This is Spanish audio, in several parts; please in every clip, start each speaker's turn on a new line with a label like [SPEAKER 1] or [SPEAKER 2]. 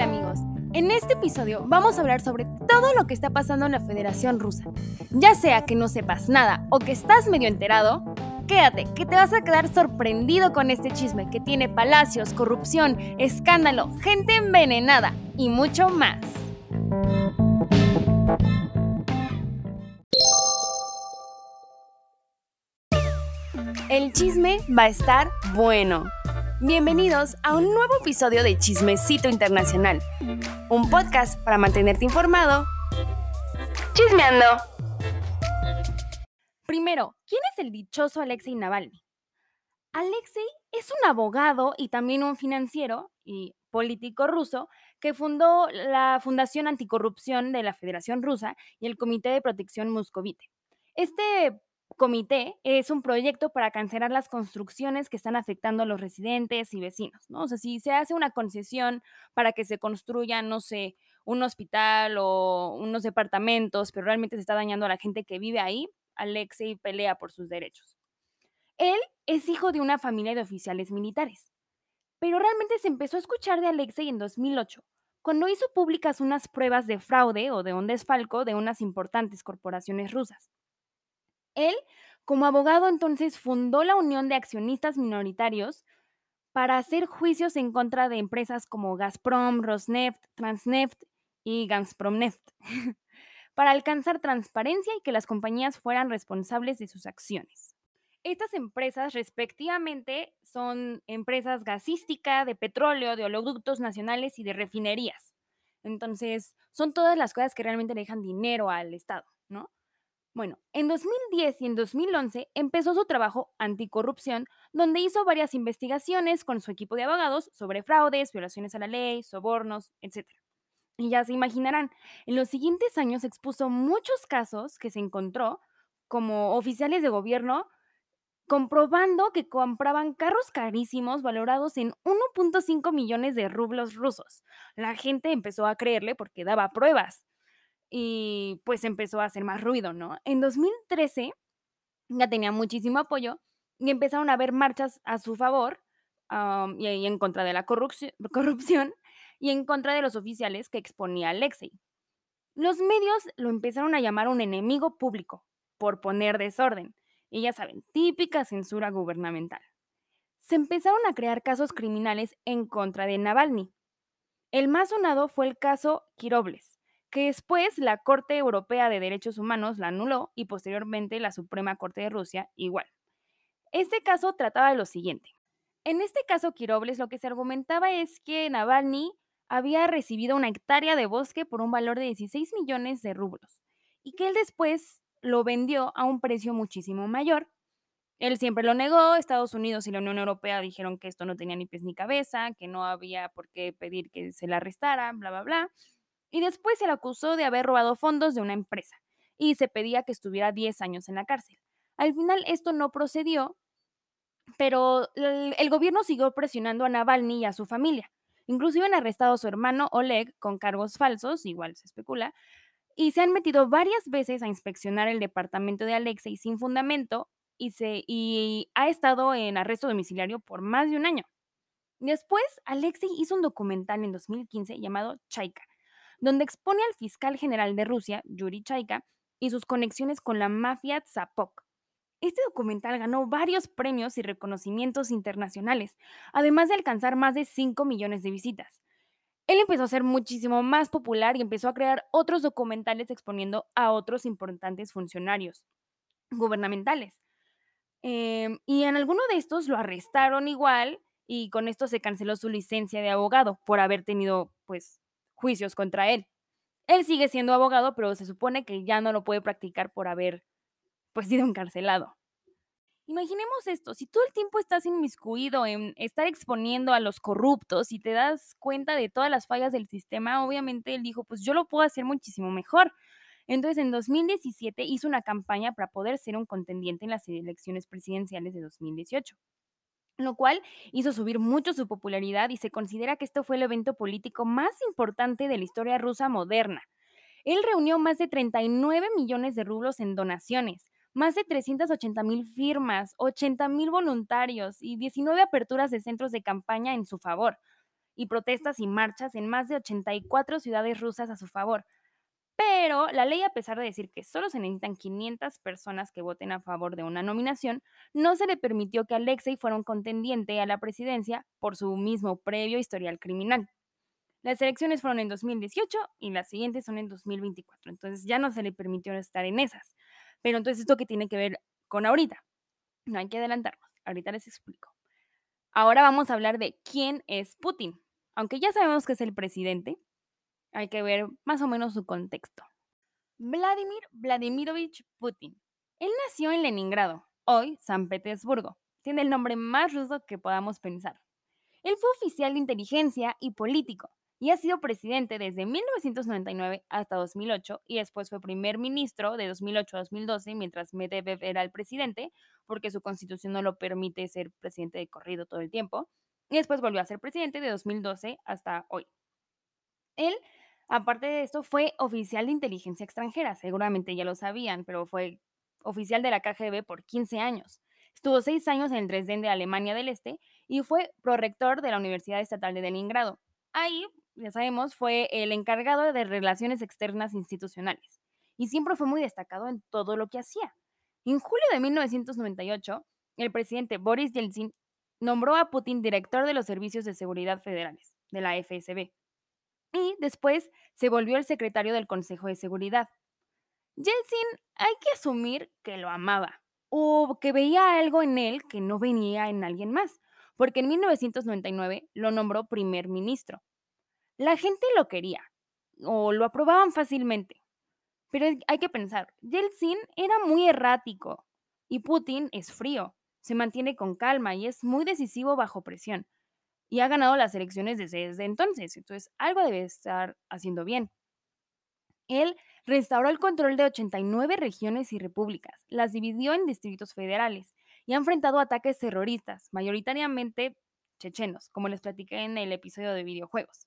[SPEAKER 1] Amigos, en este episodio vamos a hablar sobre todo lo que está pasando en la Federación Rusa. Ya sea que no sepas nada o que estás medio enterado, quédate, que te vas a quedar sorprendido con este chisme que tiene palacios, corrupción, escándalo, gente envenenada y mucho más. El chisme va a estar bueno. Bienvenidos a un nuevo episodio de Chismecito Internacional, un podcast para mantenerte informado. Chismeando. Primero, ¿quién es el dichoso Alexei Navalny? Alexei es un abogado y también un financiero y político ruso que fundó la Fundación Anticorrupción de la Federación Rusa y el Comité de Protección Moscovite. Este comité es un proyecto para cancelar las construcciones que están afectando a los residentes y vecinos, ¿no? O sea, si se hace una concesión para que se construya, no sé, un hospital o unos departamentos, pero realmente se está dañando a la gente que vive ahí, Alexei pelea por sus derechos. Él es hijo de una familia de oficiales militares, pero realmente se empezó a escuchar de Alexei en 2008, cuando hizo públicas unas pruebas de fraude o de un desfalco de unas importantes corporaciones rusas. Él, como abogado, entonces fundó la Unión de Accionistas Minoritarios para hacer juicios en contra de empresas como Gazprom, Rosneft, Transneft y Gazpromneft, para alcanzar transparencia y que las compañías fueran responsables de sus acciones. Estas empresas, respectivamente, son empresas gasística, de petróleo, de oleoductos nacionales y de refinerías. Entonces, son todas las cosas que realmente dejan dinero al Estado, ¿no? Bueno, en 2010 y en 2011 empezó su trabajo anticorrupción, donde hizo varias investigaciones con su equipo de abogados sobre fraudes, violaciones a la ley, sobornos, etc. Y ya se imaginarán, en los siguientes años expuso muchos casos que se encontró como oficiales de gobierno comprobando que compraban carros carísimos valorados en 1.5 millones de rublos rusos. La gente empezó a creerle porque daba pruebas y pues empezó a hacer más ruido, ¿no? En 2013 ya tenía muchísimo apoyo y empezaron a haber marchas a su favor y, en contra de la corrupción y en contra de los oficiales que exponía Alexei. Los medios lo empezaron a llamar un enemigo público por poner desorden. Y ya saben, típica censura gubernamental. Se empezaron a crear casos criminales en contra de Navalny. El más sonado fue el caso Kirobles, que después la Corte Europea de Derechos Humanos la anuló y posteriormente la Suprema Corte de Rusia igual. Este caso trataba de lo siguiente. En este caso, Quirobles lo que se argumentaba es que Navalny había recibido una hectárea de bosque por un valor de 16 millones de rublos y que él después lo vendió a un precio muchísimo mayor. Él siempre lo negó, Estados Unidos y la Unión Europea dijeron que esto no tenía ni pies ni cabeza, que no había por qué pedir que se la arrestara, bla, bla, bla y después se le acusó de haber robado fondos de una empresa y se pedía que estuviera 10 años en la cárcel. Al final esto no procedió, pero el, gobierno siguió presionando a Navalny y a su familia. Inclusive han arrestado a su hermano Oleg con cargos falsos, igual se especula, y se han metido varias veces a inspeccionar el departamento de Alexei sin fundamento y, se, y ha estado en arresto domiciliario por más de un año. Después, Alexei hizo un documental en 2015 llamado Chaika, donde expone al fiscal general de Rusia, Yuri Chaika, y sus conexiones con la mafia Zapok. Este documental ganó varios premios y reconocimientos internacionales, además de alcanzar más de 5 millones de visitas. Él empezó a ser muchísimo más popular y empezó a crear otros documentales exponiendo a otros importantes funcionarios gubernamentales. Em, y en alguno de estos lo arrestaron igual y con esto se canceló su licencia de abogado por haber tenido pues juicios contra él. Él sigue siendo abogado, pero se supone que ya no lo puede practicar por haber pues sido encarcelado. Imaginemos esto, si todo el tiempo estás inmiscuido en estar exponiendo a los corruptos y te das cuenta de todas las fallas del sistema, obviamente él dijo, pues yo lo puedo hacer muchísimo mejor. Entonces en 2017 hizo una campaña para poder ser un contendiente en las elecciones presidenciales de 2018 lo cual hizo subir mucho su popularidad y se considera que esto fue el evento político más importante de la historia rusa moderna. Él reunió más de 39 millones de rublos en donaciones, más de 380 mil firmas, 80 mil voluntarios y 19 aperturas de centros de campaña en su favor. y protestas y marchas en más de 84 ciudades rusas a su favor. Pero la ley, a pesar de decir que solo se necesitan 500 personas que voten a favor de una nominación, no se le permitió que Alexei fuera un contendiente a la presidencia por su mismo previo historial criminal. Las elecciones fueron en 2018 y las siguientes son en 2024, entonces ya no se le permitió estar en esas. Pero entonces, ¿esto qué tiene que ver con ahorita? No hay que adelantarnos, ahorita les explico. Ahora vamos a hablar de quién es Putin. Aunque ya sabemos que es el presidente, hay que ver más o menos su contexto. Vladimir Vladimirovich Putin. Él nació en Leningrado, hoy San Petersburgo. Tiene el nombre más ruso que podamos pensar. Él fue oficial de inteligencia y político y ha sido presidente desde 1999 hasta 2008 y después fue primer ministro de 2008 a 2012 mientras Medvedev era el presidente porque su constitución no lo permite ser presidente de corrido todo el tiempo y después volvió a ser presidente de 2012 hasta hoy. Él, aparte de esto, fue oficial de inteligencia extranjera, seguramente ya lo sabían, pero fue oficial de la KGB por 15 años. Estuvo seis años en el Dresden de Alemania del Este y fue prorector de la Universidad Estatal de Leningrado. Ahí ya sabemos, fue el encargado de relaciones externas institucionales y siempre fue muy destacado en todo lo que hacía. En julio de 1998, el presidente Boris Yeltsin nombró a Putin director de los servicios de seguridad federales, de la FSB, y después se volvió el secretario del Consejo de Seguridad. Yeltsin hay que asumir que lo amaba o que veía algo en él que no venía en alguien más, porque en 1999 lo nombró primer ministro la gente lo quería o lo aprobaban fácilmente. Pero hay que pensar, Yeltsin era muy errático y Putin es frío, se mantiene con calma y es muy decisivo bajo presión. Y ha ganado las elecciones desde, entonces, entonces algo debe estar haciendo bien. Él restauró el control de 89 regiones y repúblicas, las dividió en distritos federales y ha enfrentado ataques terroristas, mayoritariamente chechenos, como les platiqué en el episodio de videojuegos.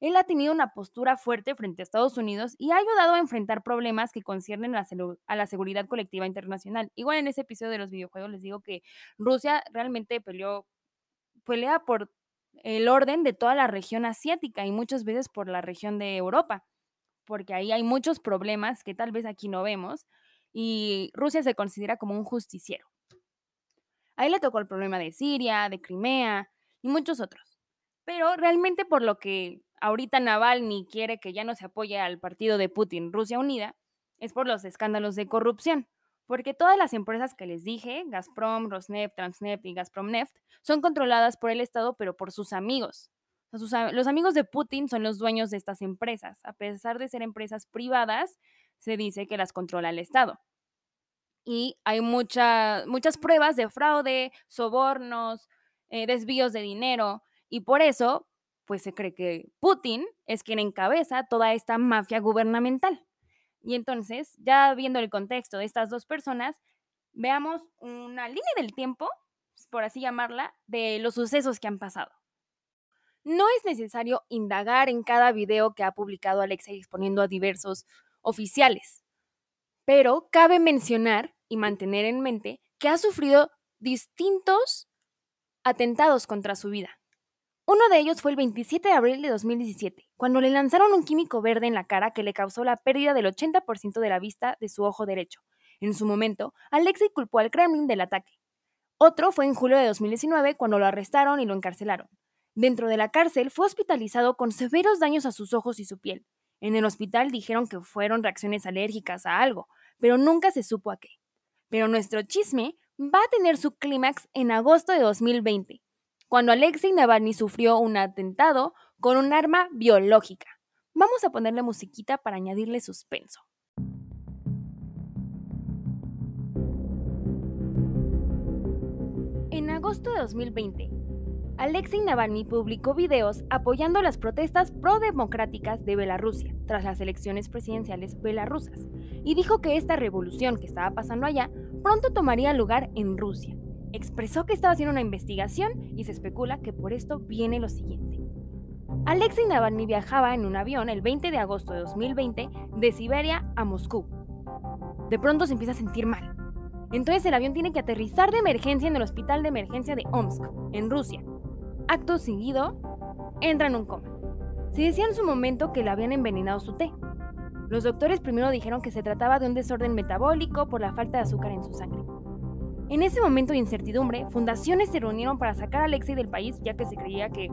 [SPEAKER 1] Él ha tenido una postura fuerte frente a Estados Unidos y ha ayudado a enfrentar problemas que conciernen a la seguridad colectiva internacional. Igual en ese episodio de los videojuegos les digo que Rusia realmente peleó, pelea por el orden de toda la región asiática y muchas veces por la región de Europa, porque ahí hay muchos problemas que tal vez aquí no vemos y Rusia se considera como un justiciero. Ahí le tocó el problema de Siria, de Crimea y muchos otros. Pero realmente por lo que ahorita Navalny quiere que ya no se apoye al partido de Putin, Rusia Unida, es por los escándalos de corrupción. Porque todas las empresas que les dije, Gazprom, Rosneft, Transneft y Gazprom Neft, son controladas por el Estado, pero por sus amigos. los amigos de Putin son los dueños de estas empresas. A pesar de ser empresas privadas, se dice que las controla el Estado. Y hay muchas pruebas de fraude, sobornos, eh, desvíos de dinero. Y por eso pues se cree que Putin es quien encabeza toda esta mafia gubernamental. Y entonces, ya viendo el contexto de estas dos personas, veamos una línea del tiempo, por así llamarla, de los sucesos que han pasado. No es necesario indagar en cada video que ha publicado Alexei exponiendo a diversos oficiales, pero cabe mencionar y mantener en mente que ha sufrido distintos atentados contra su vida. Uno de ellos fue el 27 de abril de 2017, cuando le lanzaron un químico verde en la cara que le causó la pérdida del 80% de la vista de su ojo derecho. En su momento, Alexei culpó al Kremlin del ataque. Otro fue en julio de 2019, cuando lo arrestaron y lo encarcelaron. Dentro de la cárcel fue hospitalizado con severos daños a sus ojos y su piel. En el hospital dijeron que fueron reacciones alérgicas a algo, pero nunca se supo a qué. Pero nuestro chisme va a tener su clímax en agosto de 2020, cuando Alexei Navalny sufrió un atentado con un arma biológica. Vamos a ponerle musiquita para añadirle suspenso. En agosto de 2020, Alexei Navalny publicó videos apoyando las protestas pro-democráticas de Bielorrusia tras las elecciones presidenciales belarusas y dijo que esta revolución que estaba pasando allá pronto tomaría lugar en Rusia expresó que estaba haciendo una investigación y se especula que por esto viene lo siguiente. Alexei Navalny viajaba en un avión el 20 de agosto de 2020 de Siberia a Moscú. De pronto se empieza a sentir mal. Entonces el avión tiene que aterrizar de emergencia en el hospital de emergencia de Omsk, en Rusia. Acto seguido, entra en un coma. Se decía en su momento que le habían envenenado su té. Los doctores primero dijeron que se trataba de un desorden metabólico por la falta de azúcar en su sangre. En ese momento de incertidumbre, fundaciones se reunieron para sacar a Alexei del país, ya que se creía que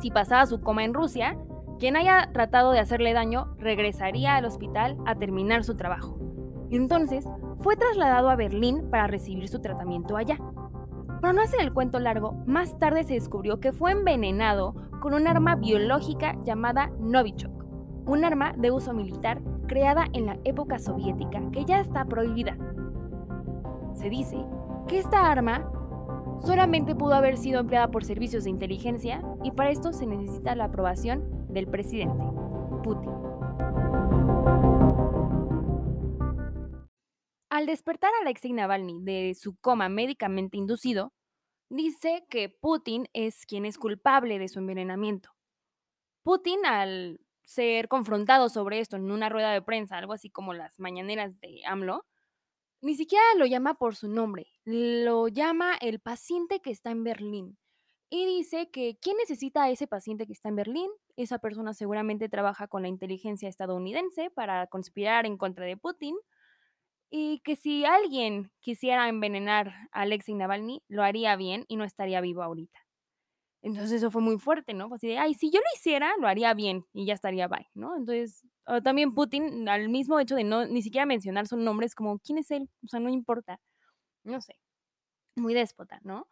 [SPEAKER 1] si pasaba su coma en Rusia, quien haya tratado de hacerle daño regresaría al hospital a terminar su trabajo. Entonces, fue trasladado a Berlín para recibir su tratamiento allá. Para no hacer el cuento largo, más tarde se descubrió que fue envenenado con un arma biológica llamada Novichok, un arma de uso militar creada en la época soviética que ya está prohibida. Se dice que esta arma solamente pudo haber sido empleada por servicios de inteligencia y para esto se necesita la aprobación del presidente, Putin. Al despertar a Alexei Navalny de su coma médicamente inducido, dice que Putin es quien es culpable de su envenenamiento. Putin, al ser confrontado sobre esto en una rueda de prensa, algo así como las mañaneras de AMLO, ni siquiera lo llama por su nombre, lo llama el paciente que está en Berlín. Y dice que ¿quién necesita a ese paciente que está en Berlín? Esa persona seguramente trabaja con la inteligencia estadounidense para conspirar en contra de Putin y que si alguien quisiera envenenar a Alexei Navalny, lo haría bien y no estaría vivo ahorita. Entonces eso fue muy fuerte, ¿no? así de, ay, si yo lo hiciera, lo haría bien y ya estaría bye, ¿no? Entonces, también Putin, al mismo hecho de no ni siquiera mencionar su nombre, como, ¿quién es él? O sea, no importa. No sé. Muy déspota, ¿no?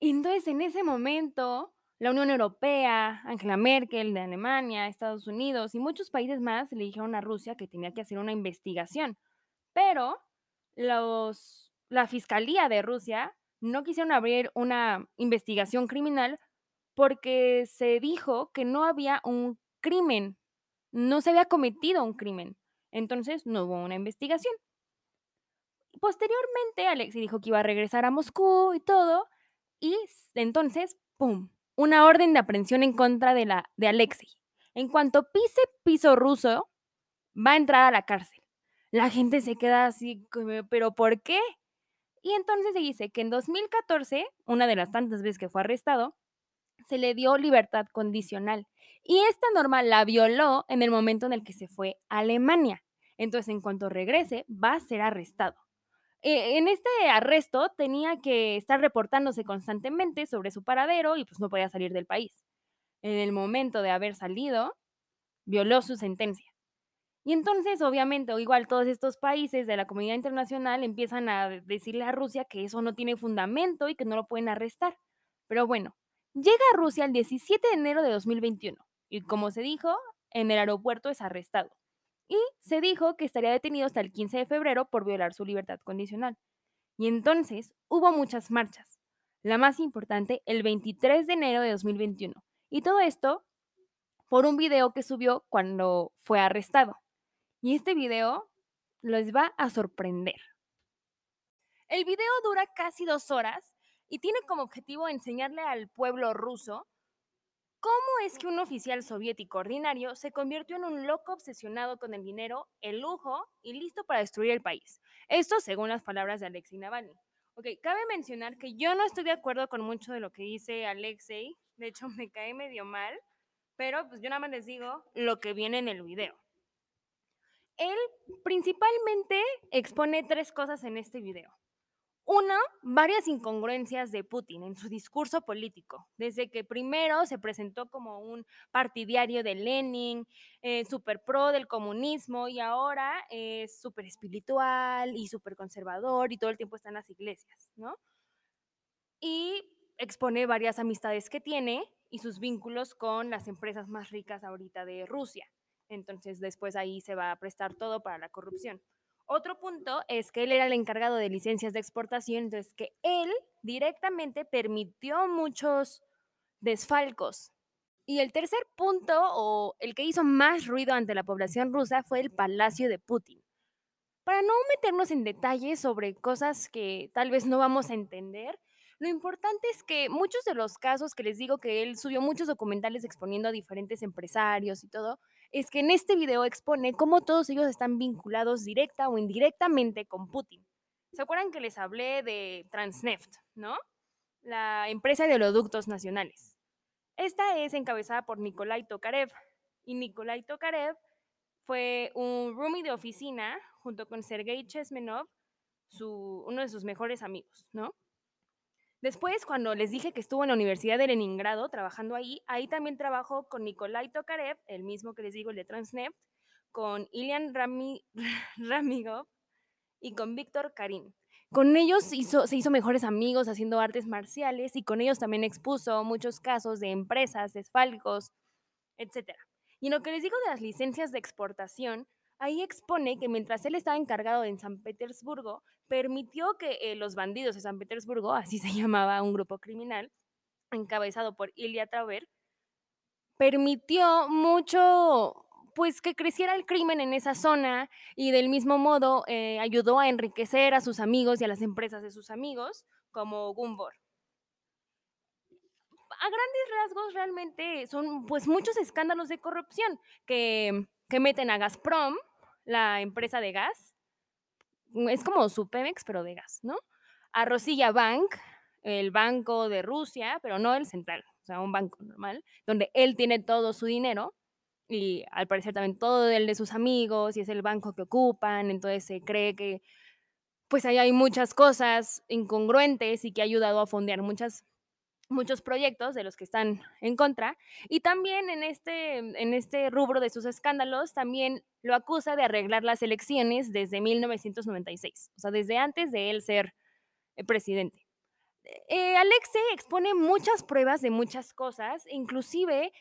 [SPEAKER 1] Entonces, en ese momento, la Unión Europea, Angela Merkel de Alemania, Estados Unidos y muchos países más le dijeron a Rusia que tenía que hacer una investigación pero los, la Fiscalía de Rusia no quisieron abrir una investigación criminal porque se dijo que no había un crimen, no se había cometido un crimen. Entonces no hubo una investigación. Posteriormente, Alexei dijo que iba a regresar a Moscú y todo, y entonces, ¡pum!, una orden de aprehensión en contra de, la, de Alexei. En cuanto pise piso ruso, va a entrar a la cárcel la gente se queda así, pero ¿por qué? Y entonces se dice que en 2014, una de las tantas veces que fue arrestado, se le dio libertad condicional. Y esta norma la violó en el momento en el que se fue a Alemania. Entonces, en cuanto regrese, va a ser arrestado. Eh, en este arresto tenía que estar reportándose constantemente sobre su paradero y pues no podía salir del país. En el momento de haber salido, violó su sentencia. Y entonces, obviamente, o igual todos estos países de la comunidad internacional empiezan a decirle a Rusia que eso no tiene fundamento y que no lo pueden arrestar. Pero bueno, llega a Rusia el 17 de enero de 2021 y como se dijo, en el aeropuerto es arrestado. Y se dijo que estaría detenido hasta el 15 de febrero por violar su libertad condicional. Y entonces hubo muchas marchas. La más importante el 23 de enero de 2021. Y todo esto por un video que subió cuando fue arrestado. Y este video les va a sorprender. El video dura casi dos horas y tiene como objetivo enseñarle al pueblo ruso cómo es que un oficial soviético ordinario se convirtió en un loco obsesionado con el dinero, el lujo y listo para destruir el país. Esto según las palabras de Alexei Navalny. Ok, cabe mencionar que yo no estoy de acuerdo con mucho de lo que dice Alexei, de hecho me cae medio mal, pero pues yo nada más les digo lo que viene en el video. Él principalmente expone tres cosas en este video. Una, varias incongruencias de Putin en su discurso político, desde que primero se presentó como un partidario de Lenin, eh, súper pro del comunismo y ahora es súper espiritual y súper conservador y todo el tiempo está en las iglesias, ¿no? Y expone varias amistades que tiene y sus vínculos con las empresas más ricas ahorita de Rusia. Entonces después ahí se va a prestar todo para la corrupción. Otro punto es que él era el encargado de licencias de exportación, entonces que él directamente permitió muchos desfalcos. Y el tercer punto, o el que hizo más ruido ante la población rusa, fue el Palacio de Putin. Para no meternos en detalles sobre cosas que tal vez no vamos a entender, lo importante es que muchos de los casos que les digo que él subió muchos documentales exponiendo a diferentes empresarios y todo, es que en este video expone cómo todos ellos están vinculados directa o indirectamente con Putin. ¿Se acuerdan que les hablé de Transneft, no? La empresa de oleoductos nacionales. Esta es encabezada por Nikolai Tokarev. Y Nikolai Tokarev fue un roomie de oficina junto con Sergei Chesmenov, uno de sus mejores amigos, ¿no? Después, cuando les dije que estuvo en la Universidad de Leningrado trabajando ahí, ahí también trabajó con Nikolai Tokarev, el mismo que les digo, el de Transneft, con Ilian Rami, y con Víctor Karim. Con ellos se hizo mejores amigos haciendo artes marciales y con ellos también expuso muchos casos de empresas, desfalcos, etc. Y en lo que les digo de las licencias de exportación, ahí expone que mientras él estaba encargado en San Petersburgo, permitió que eh, los bandidos de San Petersburgo, así se llamaba un grupo criminal, encabezado por Ilya Trauber, permitió mucho, pues que creciera el crimen en esa zona y del mismo modo eh, ayudó a enriquecer a sus amigos y a las empresas de sus amigos, como Gumbor. A grandes rasgos realmente son pues muchos escándalos de corrupción que, que meten a Gazprom, la empresa de gas, es como su Pemex, pero de gas, ¿no? A Rosilla Bank, el banco de Rusia, pero no el central, o sea, un banco normal, donde él tiene todo su dinero y al parecer también todo el de sus amigos y es el banco que ocupan, entonces se cree que pues ahí hay muchas cosas incongruentes y que ha ayudado a fondear muchas muchos proyectos de los que están en contra y también en este, en este rubro de sus escándalos también lo acusa de arreglar las elecciones desde 1996, o sea, desde antes de él ser eh, presidente. Eh, Alexe expone muchas pruebas de muchas cosas, inclusive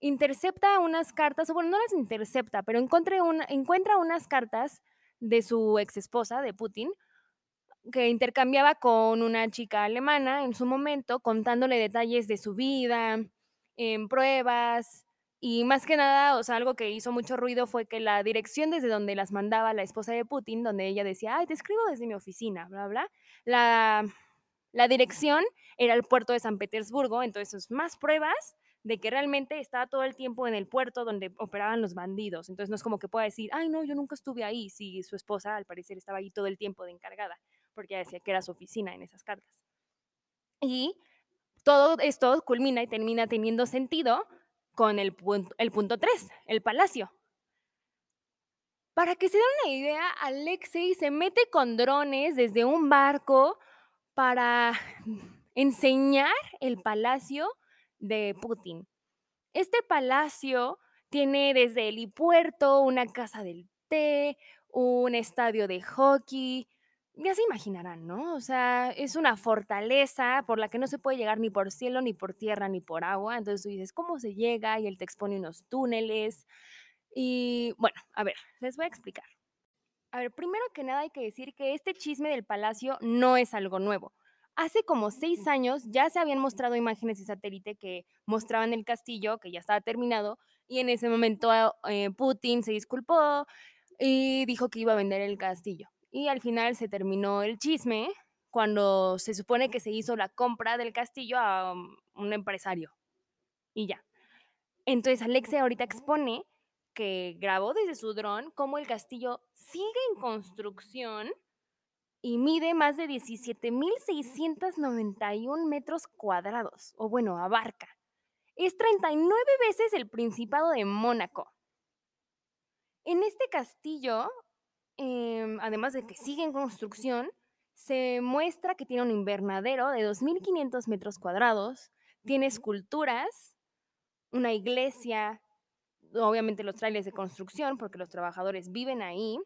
[SPEAKER 1] intercepta unas cartas, bueno, no las intercepta, pero una, encuentra unas cartas de su ex esposa, de Putin, que intercambiaba con una chica alemana en su momento, contándole detalles de su vida, en pruebas, y más que nada, o sea, algo que hizo mucho ruido fue que la dirección desde donde las mandaba la esposa de Putin, donde ella decía, ay, te escribo desde mi oficina, bla, bla, la, la dirección era el puerto de San Petersburgo, entonces más pruebas de que realmente estaba todo el tiempo en el puerto donde operaban los bandidos. Entonces no es como que pueda decir, ay, no, yo nunca estuve ahí, si su esposa al parecer estaba ahí todo el tiempo de encargada, porque decía que era su oficina en esas cartas. Y todo esto culmina y termina teniendo sentido con el, punto, el punto 3, el palacio. Para que se den una idea, Alexei se mete con drones desde un barco para enseñar el palacio de Putin. Este palacio tiene desde el helipuerto, una casa del té, un estadio de hockey. Ya se imaginarán, ¿no? O sea, es una fortaleza por la que no se puede llegar ni por cielo, ni por tierra, ni por agua. Entonces tú dices, ¿cómo se llega? Y él te expone unos túneles. Y bueno, a ver, les voy a explicar. A ver, primero que nada hay que decir que este chisme del palacio no es algo nuevo. Hace como seis años ya se habían mostrado imágenes de satélite que mostraban el castillo, que ya estaba terminado, y en ese momento eh, Putin se disculpó y dijo que iba a vender el castillo. Y al final se terminó el chisme cuando se supone que se hizo la compra del castillo a um, un empresario. Y ya. Entonces Alexia ahorita expone que grabó desde su dron cómo el castillo sigue en construcción y mide más de 17.691 metros cuadrados, o bueno, abarca. Es 39 veces el Principado de Mónaco. En este castillo, em, además de que sigue en construcción, se muestra que tiene un invernadero de 2.500 metros cuadrados, tiene esculturas, una iglesia, obviamente los trailers de construcción, porque los trabajadores viven ahí,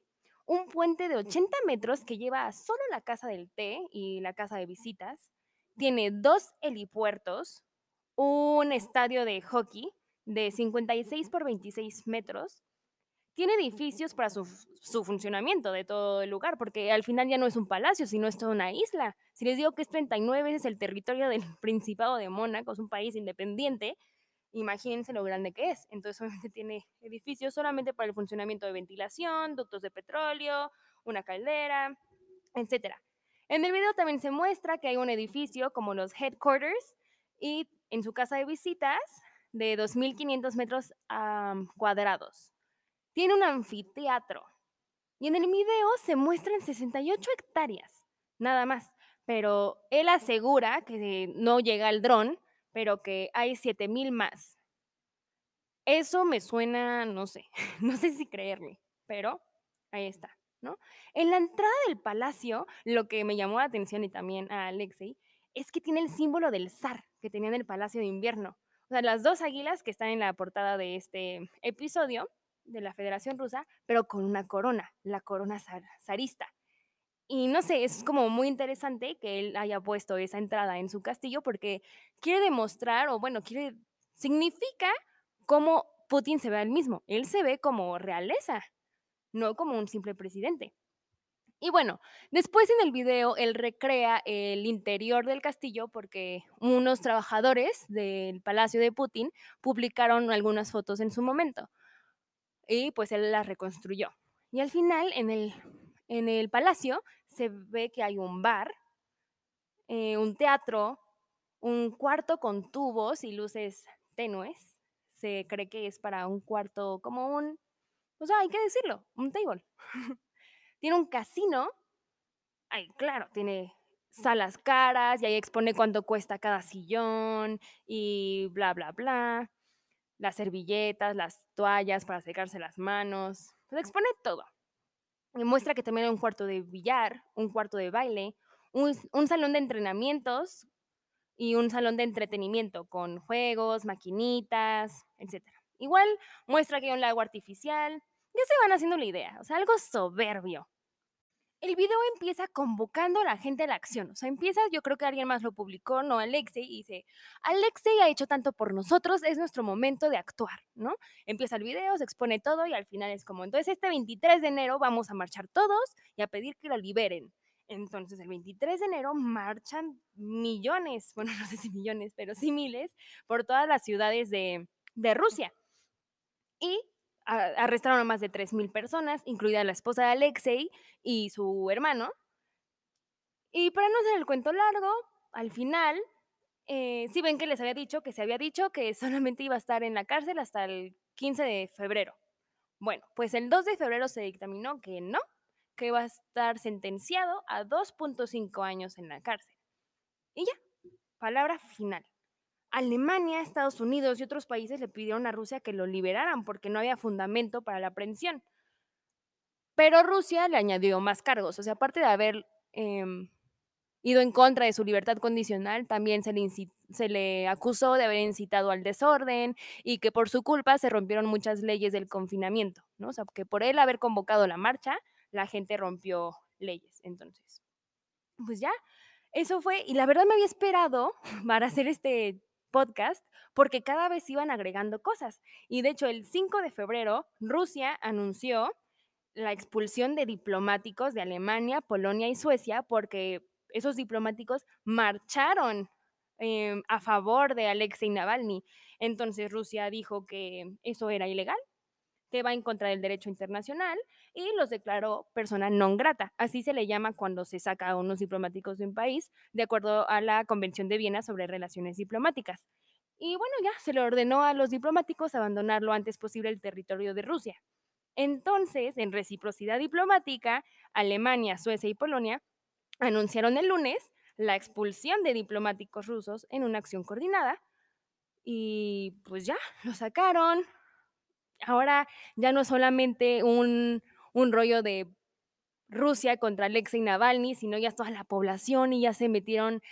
[SPEAKER 1] un puente de 80 metros que lleva a solo la casa del té y la casa de visitas. Tiene dos helipuertos, un estadio de hockey de 56 por 26 metros. Tiene edificios para su, funcionamiento de todo el lugar, porque al final ya no es un palacio, sino es toda una isla. Si les digo que es 39 veces el territorio del Principado de Mónaco, es un país independiente, imagínense lo grande que es. Entonces, obviamente tiene edificios solamente para el funcionamiento de ventilación, ductos de petróleo, una caldera, etc. En el video también se muestra que hay un edificio como los headquarters y en su casa de visitas de 2.500 metros cuadrados. Tiene un anfiteatro. Y en el video se muestran 68 hectáreas, nada más. Pero él asegura que no llega el dron pero que hay 7000 más. Eso me suena, no sé, no sé si creerle, pero ahí está, ¿no? En la entrada del palacio, lo que me llamó la atención y también a Alexei, es que tiene el símbolo del zar que tenía en el Palacio de Invierno. O sea, las dos águilas que están en la portada de este episodio de la Federación Rusa, pero con una corona, la corona zarista. Y no sé, es como muy interesante que él haya puesto esa entrada en su castillo porque quiere demostrar, o bueno, quiere, significa cómo Putin se ve al mismo. Él se ve como realeza, no como un simple presidente. Y bueno, después en el video él recrea el interior del castillo porque unos trabajadores del palacio de Putin publicaron algunas fotos en su momento y pues él las reconstruyó. Y al final en el, en el palacio se ve que hay un bar, eh, un teatro, un cuarto con tubos y luces tenues. Se cree que es para un cuarto como un, o sea, hay que decirlo, un table. tiene un casino, ay, claro, tiene salas caras y ahí expone cuánto cuesta cada sillón y bla, bla, bla. Las servilletas, las toallas para secarse las manos. Pues expone todo. Y muestra que también hay un cuarto de billar, un cuarto de baile, un, un salón de entrenamientos y un salón de entretenimiento con juegos, maquinitas, etc. Igual muestra que hay un lago artificial, ya se van haciendo la idea, o sea, algo soberbio. El video empieza convocando a la gente a la acción, o sea, empieza, yo creo que alguien más lo publicó, no Alexei, y dice, Alexei ha hecho tanto por nosotros, es nuestro momento de actuar, ¿no? Empieza el video, se expone todo y al final es como, entonces este 23 de enero vamos a marchar todos y a pedir que lo liberen. Entonces, el 23 de enero marchan millones, bueno, no sé si millones, pero sí miles, por todas las ciudades de, de Rusia. Y arrestaron a más de 3.000 personas, incluida la esposa de Alexei y su hermano. Y para no hacer el cuento largo, al final, eh, sí ven que les había dicho que se había dicho que solamente iba a estar en la cárcel hasta el 15 de febrero. Bueno, pues el 2 de febrero se dictaminó que no, que va a estar sentenciado a 2.5 años en la cárcel. Y ya, palabra final. Alemania, Estados Unidos y otros países le pidieron a Rusia que lo liberaran porque no había fundamento para la aprehensión. Pero Rusia le añadió más cargos, o sea, aparte de haber em, ido en contra de su libertad condicional, también se le, se le acusó de haber incitado al desorden y que por su culpa se rompieron muchas leyes del confinamiento, ¿no? O sea, que por él haber convocado la marcha, la gente rompió leyes. Entonces, pues ya, eso fue, y la verdad me había esperado para hacer este podcast porque cada vez iban agregando cosas. Y de hecho, el 5 de febrero, Rusia anunció la expulsión de diplomáticos de Alemania, Polonia y Suecia porque esos diplomáticos marcharon em, a favor de Alexei Navalny. Entonces Rusia dijo que eso era ilegal, que va en contra del derecho internacional y los declaró persona non grata. Así se le llama cuando se saca a unos diplomáticos de un país, de acuerdo a la Convención de Viena sobre Relaciones Diplomáticas. Y bueno, ya se le ordenó a los diplomáticos abandonar lo antes posible el territorio de Rusia. Entonces, en reciprocidad diplomática, Alemania, Suecia y Polonia anunciaron el lunes la expulsión de diplomáticos rusos en una acción coordinada. Y pues ya, lo sacaron, ahora ya no es solamente un, un rollo de Rusia contra Alexei Navalny, sino ya toda la población y ya se metieron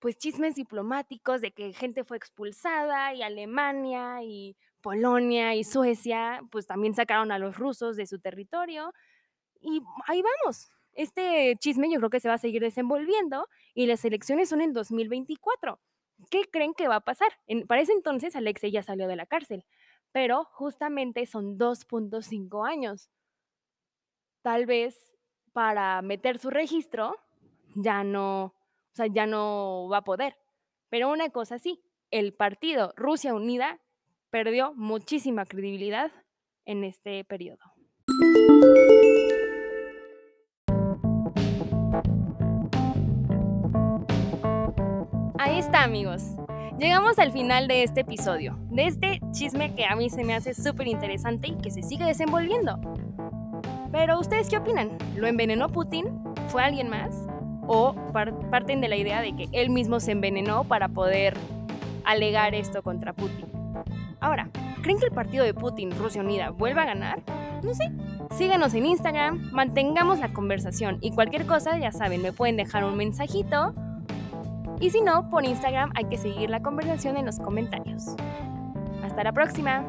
[SPEAKER 1] pues chismes diplomáticos de que gente fue expulsada y Alemania y Polonia y Suecia pues también sacaron a los rusos de su territorio y ahí vamos. Este chisme yo creo que se va a seguir desenvolviendo y las elecciones son en 2024. ¿Qué creen que va a pasar? Para ese entonces Alexei ya salió de la cárcel pero justamente son 2.5 años. Tal vez para meter su registro ya no, o sea, ya no va a poder. Pero una cosa sí, el partido Rusia Unida perdió muchísima credibilidad en este periodo. Ahí está, amigos. Llegamos al final de este episodio, de este chisme que a mí se me hace súper interesante y que se sigue desenvolviendo. Pero ¿ustedes qué opinan? ¿Lo envenenó Putin? ¿Fue alguien más? ¿O parten de la idea de que él mismo se envenenó para poder alegar esto contra Putin? Ahora, ¿creen que el partido de Putin, Rusia Unida, vuelva a ganar? No sé. Síganos en Instagram, mantengamos la conversación y cualquier cosa, ya saben, me pueden dejar un mensajito y si no, por Instagram hay que seguir la conversación en los comentarios. Hasta la próxima.